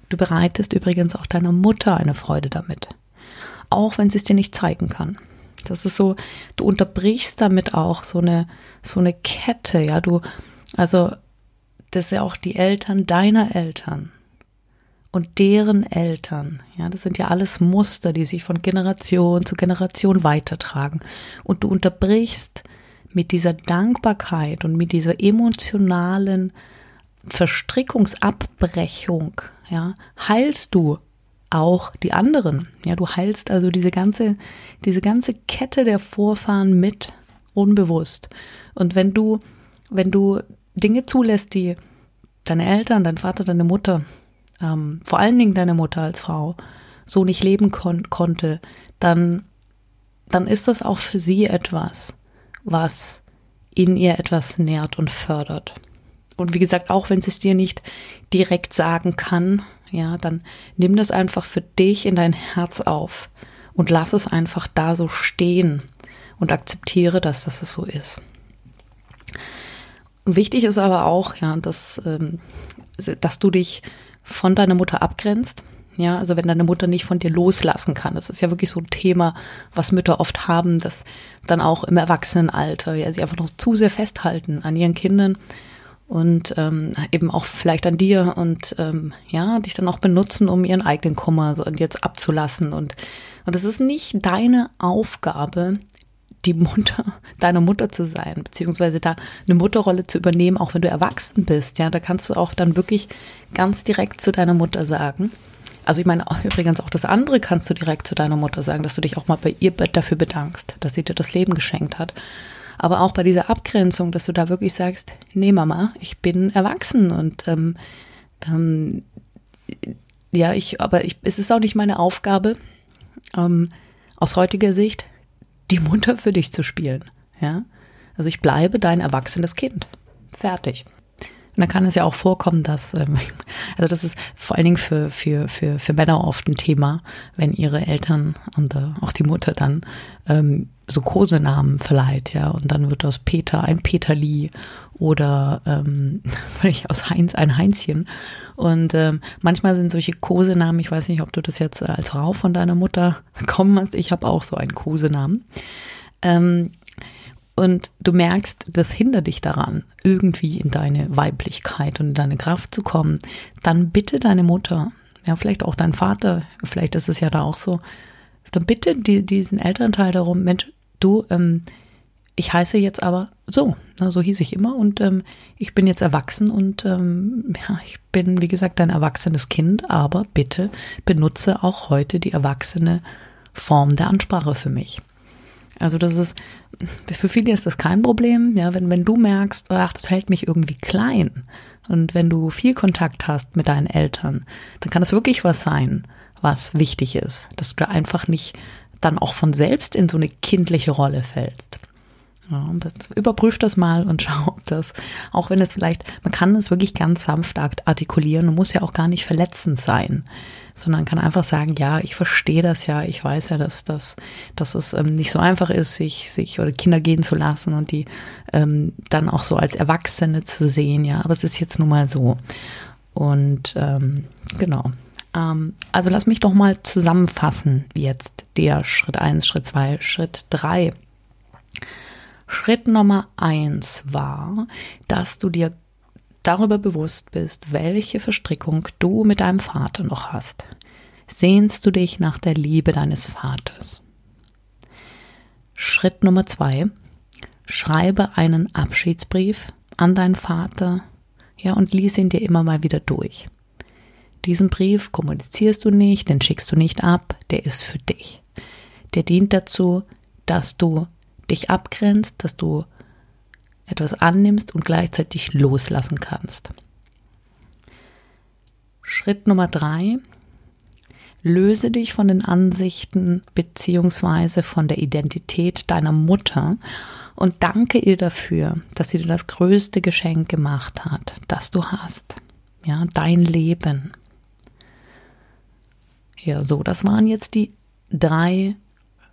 Du bereitest übrigens auch deiner Mutter eine Freude damit, auch wenn sie es dir nicht zeigen kann. Das ist so, du unterbrichst damit auch so eine so eine Kette, ja, du also das ist ja auch die Eltern deiner Eltern und deren Eltern. Ja, das sind ja alles Muster, die sich von Generation zu Generation weitertragen. Und du unterbrichst mit dieser Dankbarkeit und mit dieser emotionalen Verstrickungsabbrechung, ja, heilst du auch die anderen. Ja, du heilst also diese ganze, diese ganze Kette der Vorfahren mit unbewusst. Und wenn du, wenn du Dinge zulässt, die deine Eltern, dein Vater, deine Mutter, ähm, vor allen Dingen deine Mutter als Frau, so nicht leben kon konnte, dann, dann ist das auch für sie etwas, was in ihr etwas nährt und fördert. Und wie gesagt, auch wenn es dir nicht direkt sagen kann, ja, dann nimm das einfach für dich in dein Herz auf und lass es einfach da so stehen und akzeptiere das, dass es so ist. Wichtig ist aber auch, ja, dass, ähm, dass du dich von deiner Mutter abgrenzt, ja, also wenn deine Mutter nicht von dir loslassen kann, das ist ja wirklich so ein Thema, was Mütter oft haben, dass dann auch im Erwachsenenalter, ja, sie einfach noch zu sehr festhalten an ihren Kindern und ähm, eben auch vielleicht an dir und ähm, ja, dich dann auch benutzen, um ihren eigenen Kummer so jetzt abzulassen und und es ist nicht deine Aufgabe, die Mutter deiner Mutter zu sein, beziehungsweise da eine Mutterrolle zu übernehmen, auch wenn du erwachsen bist. Ja, da kannst du auch dann wirklich ganz direkt zu deiner Mutter sagen, also ich meine übrigens auch das andere kannst du direkt zu deiner Mutter sagen, dass du dich auch mal bei ihr dafür bedankst, dass sie dir das Leben geschenkt hat. Aber auch bei dieser Abgrenzung, dass du da wirklich sagst, nee Mama, ich bin erwachsen und ähm, ähm, ja, ich, aber ich, es ist auch nicht meine Aufgabe, ähm, aus heutiger Sicht die Mutter für dich zu spielen. Ja, also ich bleibe dein erwachsenes Kind. Fertig. Und dann kann es ja auch vorkommen, dass, ähm, also das ist vor allen Dingen für, für, für, für Männer oft ein Thema, wenn ihre Eltern und äh, auch die Mutter dann ähm, so Kosenamen verleiht, ja, und dann wird aus Peter ein Peterli oder ähm, vielleicht aus Heinz ein Heinzchen. Und ähm, manchmal sind solche Kosenamen, ich weiß nicht, ob du das jetzt als Frau von deiner Mutter bekommen hast, ich habe auch so einen Kosenamen. Ähm, und du merkst, das hindert dich daran, irgendwie in deine Weiblichkeit und in deine Kraft zu kommen, dann bitte deine Mutter, ja, vielleicht auch dein Vater, vielleicht ist es ja da auch so, dann bitte die, diesen Elternteil darum, Mensch, du, ähm, ich heiße jetzt aber so, na, so hieß ich immer und ähm, ich bin jetzt erwachsen und ähm, ja, ich bin, wie gesagt, ein erwachsenes Kind, aber bitte benutze auch heute die erwachsene Form der Ansprache für mich. Also das ist, für viele ist das kein Problem, ja, wenn, wenn du merkst, ach, das hält mich irgendwie klein und wenn du viel Kontakt hast mit deinen Eltern, dann kann das wirklich was sein, was wichtig ist, dass du da einfach nicht dann auch von selbst in so eine kindliche Rolle fällst. Ja, überprüf das mal und schau, ob das, auch wenn es vielleicht, man kann es wirklich ganz sanft artikulieren und muss ja auch gar nicht verletzend sein, sondern kann einfach sagen, ja, ich verstehe das ja, ich weiß ja, dass, dass, dass es ähm, nicht so einfach ist, sich, sich oder Kinder gehen zu lassen und die ähm, dann auch so als Erwachsene zu sehen, ja, aber es ist jetzt nun mal so. Und ähm, genau. Ähm, also lass mich doch mal zusammenfassen jetzt der Schritt eins, Schritt zwei, Schritt drei. Schritt Nummer eins war, dass du dir darüber bewusst bist, welche Verstrickung du mit deinem Vater noch hast. Sehnst du dich nach der Liebe deines Vaters? Schritt Nummer zwei. Schreibe einen Abschiedsbrief an deinen Vater, ja, und lies ihn dir immer mal wieder durch. Diesen Brief kommunizierst du nicht, den schickst du nicht ab, der ist für dich. Der dient dazu, dass du dich abgrenzt, dass du etwas annimmst und gleichzeitig loslassen kannst. Schritt Nummer drei. Löse dich von den Ansichten beziehungsweise von der Identität deiner Mutter und danke ihr dafür, dass sie dir das größte Geschenk gemacht hat, das du hast. Ja, dein Leben. Ja, so, das waren jetzt die drei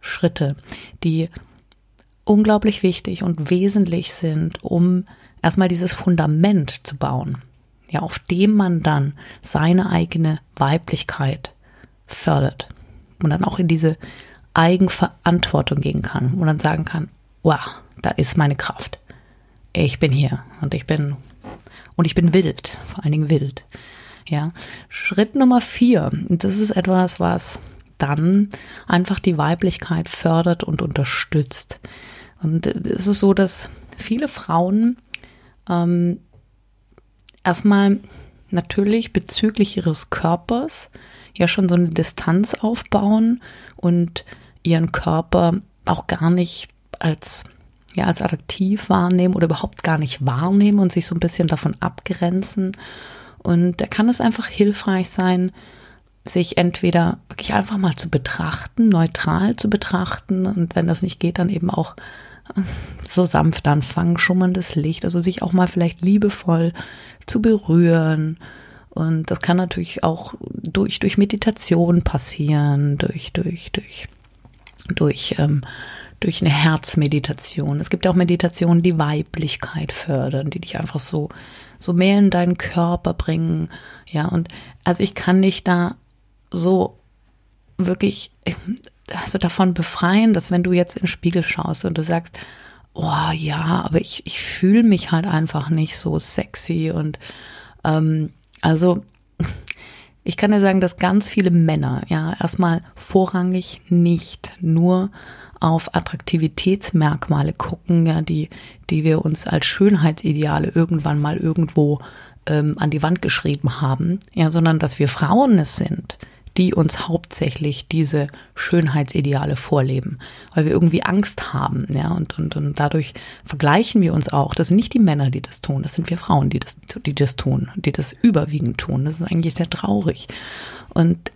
Schritte, die unglaublich wichtig und wesentlich sind, um erstmal dieses Fundament zu bauen, ja, auf dem man dann seine eigene Weiblichkeit fördert und dann auch in diese Eigenverantwortung gehen kann und dann sagen kann, wow, da ist meine Kraft. Ich bin hier und ich bin und ich bin wild, vor allen Dingen wild. Ja, Schritt Nummer vier, und das ist etwas, was dann einfach die Weiblichkeit fördert und unterstützt. Und es ist so, dass viele Frauen ähm, erstmal natürlich bezüglich ihres Körpers ja schon so eine Distanz aufbauen und ihren Körper auch gar nicht als ja als attraktiv wahrnehmen oder überhaupt gar nicht wahrnehmen und sich so ein bisschen davon abgrenzen. Und da kann es einfach hilfreich sein, sich entweder wirklich einfach mal zu betrachten, neutral zu betrachten und wenn das nicht geht, dann eben auch so sanft anfangen, schummerndes Licht, also sich auch mal vielleicht liebevoll zu berühren. Und das kann natürlich auch durch, durch Meditation passieren, durch, durch, durch, durch, ähm, durch eine Herzmeditation. Es gibt auch Meditationen, die Weiblichkeit fördern, die dich einfach so, so mehr in deinen Körper bringen. Ja, und also ich kann dich da so wirklich also davon befreien, dass wenn du jetzt in den Spiegel schaust und du sagst, oh ja, aber ich, ich fühle mich halt einfach nicht so sexy und ähm, also ich kann dir sagen, dass ganz viele Männer ja erstmal vorrangig nicht nur auf Attraktivitätsmerkmale gucken, ja, die, die wir uns als Schönheitsideale irgendwann mal irgendwo ähm, an die Wand geschrieben haben, ja, sondern dass wir Frauen es sind, die uns hauptsächlich diese Schönheitsideale vorleben, weil wir irgendwie Angst haben, ja, und, und, und dadurch vergleichen wir uns auch. Das sind nicht die Männer, die das tun, das sind wir Frauen, die das, die das tun, die das überwiegend tun. Das ist eigentlich sehr traurig. Und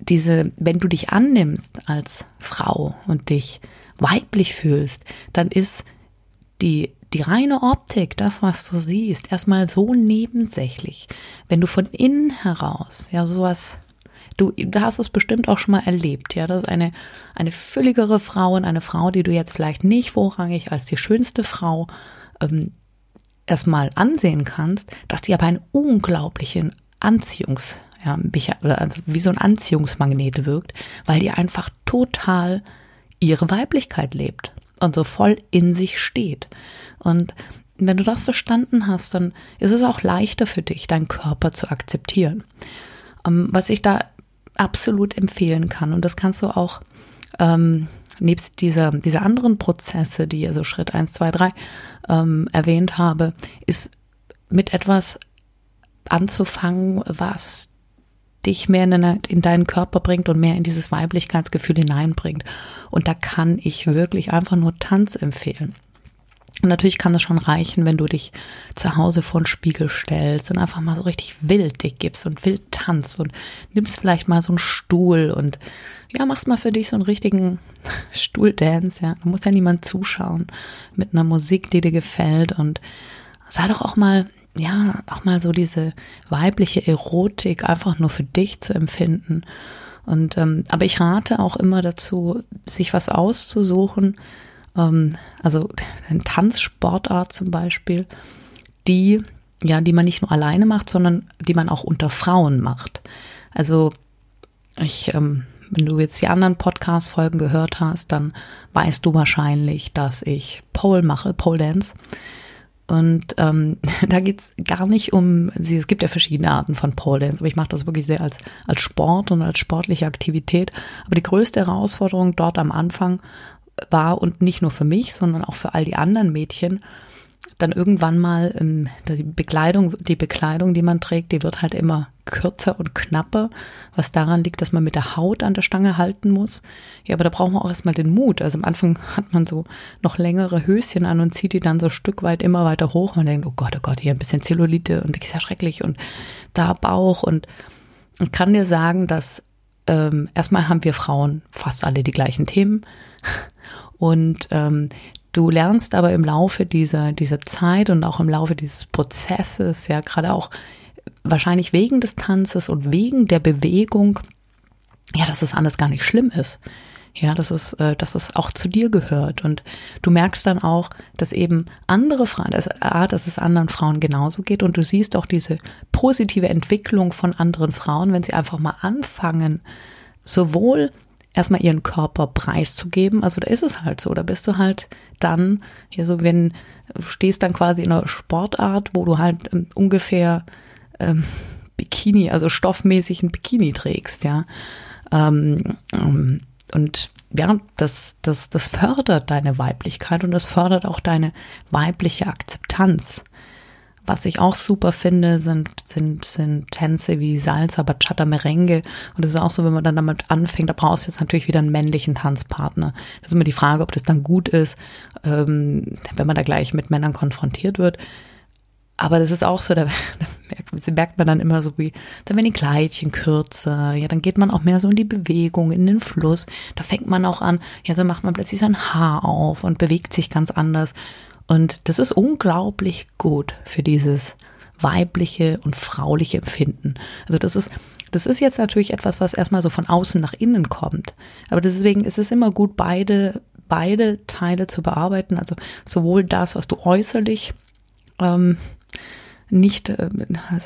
diese, wenn du dich annimmst als Frau und dich weiblich fühlst, dann ist die die reine Optik, das, was du siehst, erstmal so nebensächlich. Wenn du von innen heraus ja sowas Du, du hast es bestimmt auch schon mal erlebt, ja. Das ist eine, eine fülligere Frau und eine Frau, die du jetzt vielleicht nicht vorrangig als die schönste Frau ähm, erstmal ansehen kannst, dass die aber einen unglaublichen Anziehungs, ja, also wie so ein Anziehungsmagnet wirkt, weil die einfach total ihre Weiblichkeit lebt. und so voll in sich steht. Und wenn du das verstanden hast, dann ist es auch leichter für dich, deinen Körper zu akzeptieren. Ähm, was ich da absolut empfehlen kann, und das kannst du auch ähm, nebst dieser, dieser anderen Prozesse, die also Schritt eins, zwei, drei ähm, erwähnt habe, ist mit etwas anzufangen, was dich mehr in, eine, in, deinen Körper bringt und mehr in dieses Weiblichkeitsgefühl hineinbringt. Und da kann ich wirklich einfach nur Tanz empfehlen. Und natürlich kann es schon reichen, wenn du dich zu Hause vor den Spiegel stellst und einfach mal so richtig wild dich gibst und wild tanzt und nimmst vielleicht mal so einen Stuhl und ja, machst mal für dich so einen richtigen Stuhldance, ja. Du musst ja niemand zuschauen mit einer Musik, die dir gefällt und sei doch auch mal, ja, auch mal so diese weibliche Erotik einfach nur für dich zu empfinden. Und ähm, aber ich rate auch immer dazu, sich was auszusuchen, ähm, also eine Tanzsportart zum Beispiel, die ja, die man nicht nur alleine macht, sondern die man auch unter Frauen macht. Also ich ähm, wenn du jetzt die anderen Podcast-Folgen gehört hast, dann weißt du wahrscheinlich, dass ich Pole mache, Pole Dance. Und ähm, da geht's gar nicht um, es gibt ja verschiedene Arten von Pole Dance, aber ich mache das wirklich sehr als, als Sport und als sportliche Aktivität. Aber die größte Herausforderung dort am Anfang war und nicht nur für mich, sondern auch für all die anderen Mädchen, dann irgendwann mal ähm, die Bekleidung, die Bekleidung, die man trägt, die wird halt immer kürzer und knapper, was daran liegt, dass man mit der Haut an der Stange halten muss. Ja, aber da braucht man auch erstmal den Mut. Also am Anfang hat man so noch längere Höschen an und zieht die dann so ein Stück weit immer weiter hoch und denkt, oh Gott, oh Gott, hier ein bisschen Zellulite und das ist ja schrecklich und da Bauch und ich kann dir sagen, dass ähm, erstmal haben wir Frauen fast alle die gleichen Themen und ähm, Du lernst aber im Laufe dieser, dieser Zeit und auch im Laufe dieses Prozesses, ja, gerade auch wahrscheinlich wegen des Tanzes und wegen der Bewegung, ja, dass es alles gar nicht schlimm ist. Ja, dass es, äh, dass es auch zu dir gehört. Und du merkst dann auch, dass eben andere Frauen, dass, dass es anderen Frauen genauso geht. Und du siehst auch diese positive Entwicklung von anderen Frauen, wenn sie einfach mal anfangen, sowohl erstmal ihren Körper preiszugeben. Also da ist es halt so. Da bist du halt dann, ja, so wenn stehst dann quasi in einer Sportart, wo du halt ähm, ungefähr ähm, Bikini, also stoffmäßig ein Bikini trägst, ja. Ähm, ähm, und ja, das, das, das fördert deine Weiblichkeit und das fördert auch deine weibliche Akzeptanz. Was ich auch super finde, sind, sind, sind Tänze wie Salsa, Bachata, Merengue. Und das ist auch so, wenn man dann damit anfängt, da brauchst du jetzt natürlich wieder einen männlichen Tanzpartner. Das ist immer die Frage, ob das dann gut ist, ähm, wenn man da gleich mit Männern konfrontiert wird. Aber das ist auch so, da, da merkt man dann immer so wie, dann werden die Kleidchen kürzer, ja, dann geht man auch mehr so in die Bewegung, in den Fluss. Da fängt man auch an, ja, so macht man plötzlich sein Haar auf und bewegt sich ganz anders. Und das ist unglaublich gut für dieses weibliche und frauliche Empfinden. Also das ist, das ist jetzt natürlich etwas, was erstmal so von außen nach innen kommt. Aber deswegen ist es immer gut, beide, beide Teile zu bearbeiten. Also sowohl das, was du äußerlich ähm, nicht äh,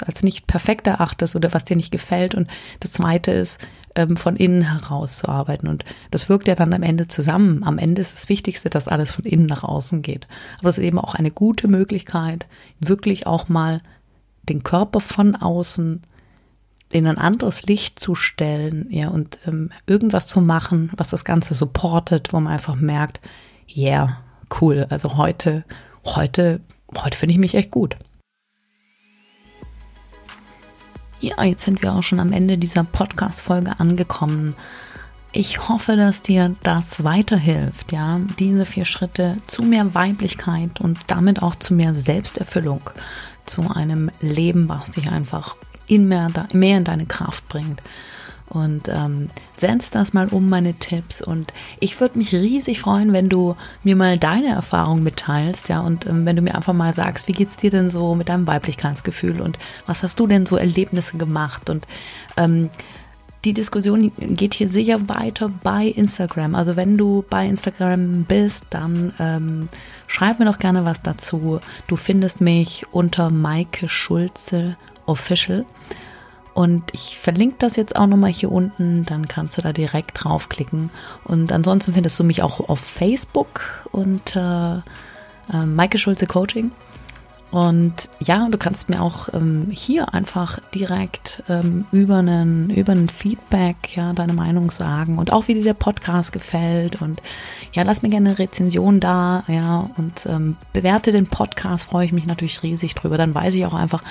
als nicht perfekt erachtest oder was dir nicht gefällt. Und das zweite ist, ähm, von innen heraus zu arbeiten. Und das wirkt ja dann am Ende zusammen. Am Ende ist das Wichtigste, dass alles von innen nach außen geht. Aber es ist eben auch eine gute Möglichkeit, wirklich auch mal den Körper von außen in ein anderes Licht zu stellen, ja, und ähm, irgendwas zu machen, was das Ganze supportet, wo man einfach merkt, yeah, cool. Also heute, heute, heute finde ich mich echt gut. Ja, jetzt sind wir auch schon am Ende dieser Podcast-Folge angekommen. Ich hoffe, dass dir das weiterhilft, ja, diese vier Schritte zu mehr Weiblichkeit und damit auch zu mehr Selbsterfüllung, zu einem Leben, was dich einfach in mehr, mehr in deine Kraft bringt und ähm, setz das mal um, meine Tipps. Und ich würde mich riesig freuen, wenn du mir mal deine Erfahrung mitteilst, ja, und ähm, wenn du mir einfach mal sagst, wie geht's dir denn so mit deinem Weiblichkeitsgefühl und was hast du denn so Erlebnisse gemacht? Und ähm, die Diskussion geht hier sicher weiter bei Instagram. Also wenn du bei Instagram bist, dann ähm, schreib mir doch gerne was dazu. Du findest mich unter Maike Schulze Official. Und ich verlinke das jetzt auch nochmal hier unten, dann kannst du da direkt draufklicken. Und ansonsten findest du mich auch auf Facebook unter äh, Maike Schulze Coaching. Und ja, du kannst mir auch ähm, hier einfach direkt ähm, über einen über einen Feedback ja deine Meinung sagen und auch wie dir der Podcast gefällt und ja, lass mir gerne eine Rezension da, ja und ähm, bewerte den Podcast, freue ich mich natürlich riesig drüber. Dann weiß ich auch einfach,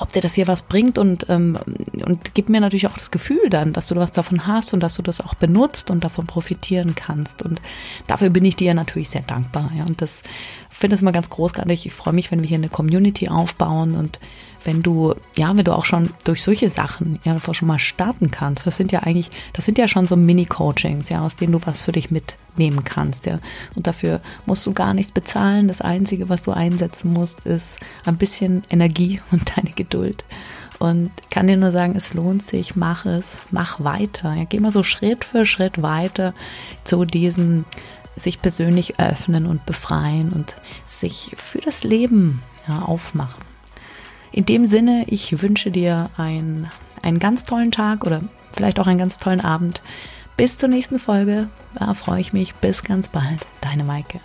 ob dir das hier was bringt und, ähm, und gib mir natürlich auch das Gefühl dann, dass du was davon hast und dass du das auch benutzt und davon profitieren kannst. Und dafür bin ich dir natürlich sehr dankbar. Ja. Und das finde es immer ganz großartig. Ich freue mich, wenn wir hier eine Community aufbauen und wenn du, ja, wenn du auch schon durch solche Sachen ja schon mal starten kannst. Das sind ja eigentlich, das sind ja schon so Mini-Coachings, ja, aus denen du was für dich mitnehmen kannst, ja. Und dafür musst du gar nichts bezahlen. Das Einzige, was du einsetzen musst, ist ein bisschen Energie und deine Geduld. Und kann dir nur sagen, es lohnt sich, mach es, mach weiter. Ja, geh mal so Schritt für Schritt weiter zu diesem sich persönlich öffnen und befreien und sich für das Leben ja, aufmachen. In dem Sinne, ich wünsche dir ein, einen ganz tollen Tag oder vielleicht auch einen ganz tollen Abend. Bis zur nächsten Folge. Da freue ich mich. Bis ganz bald. Deine Maike.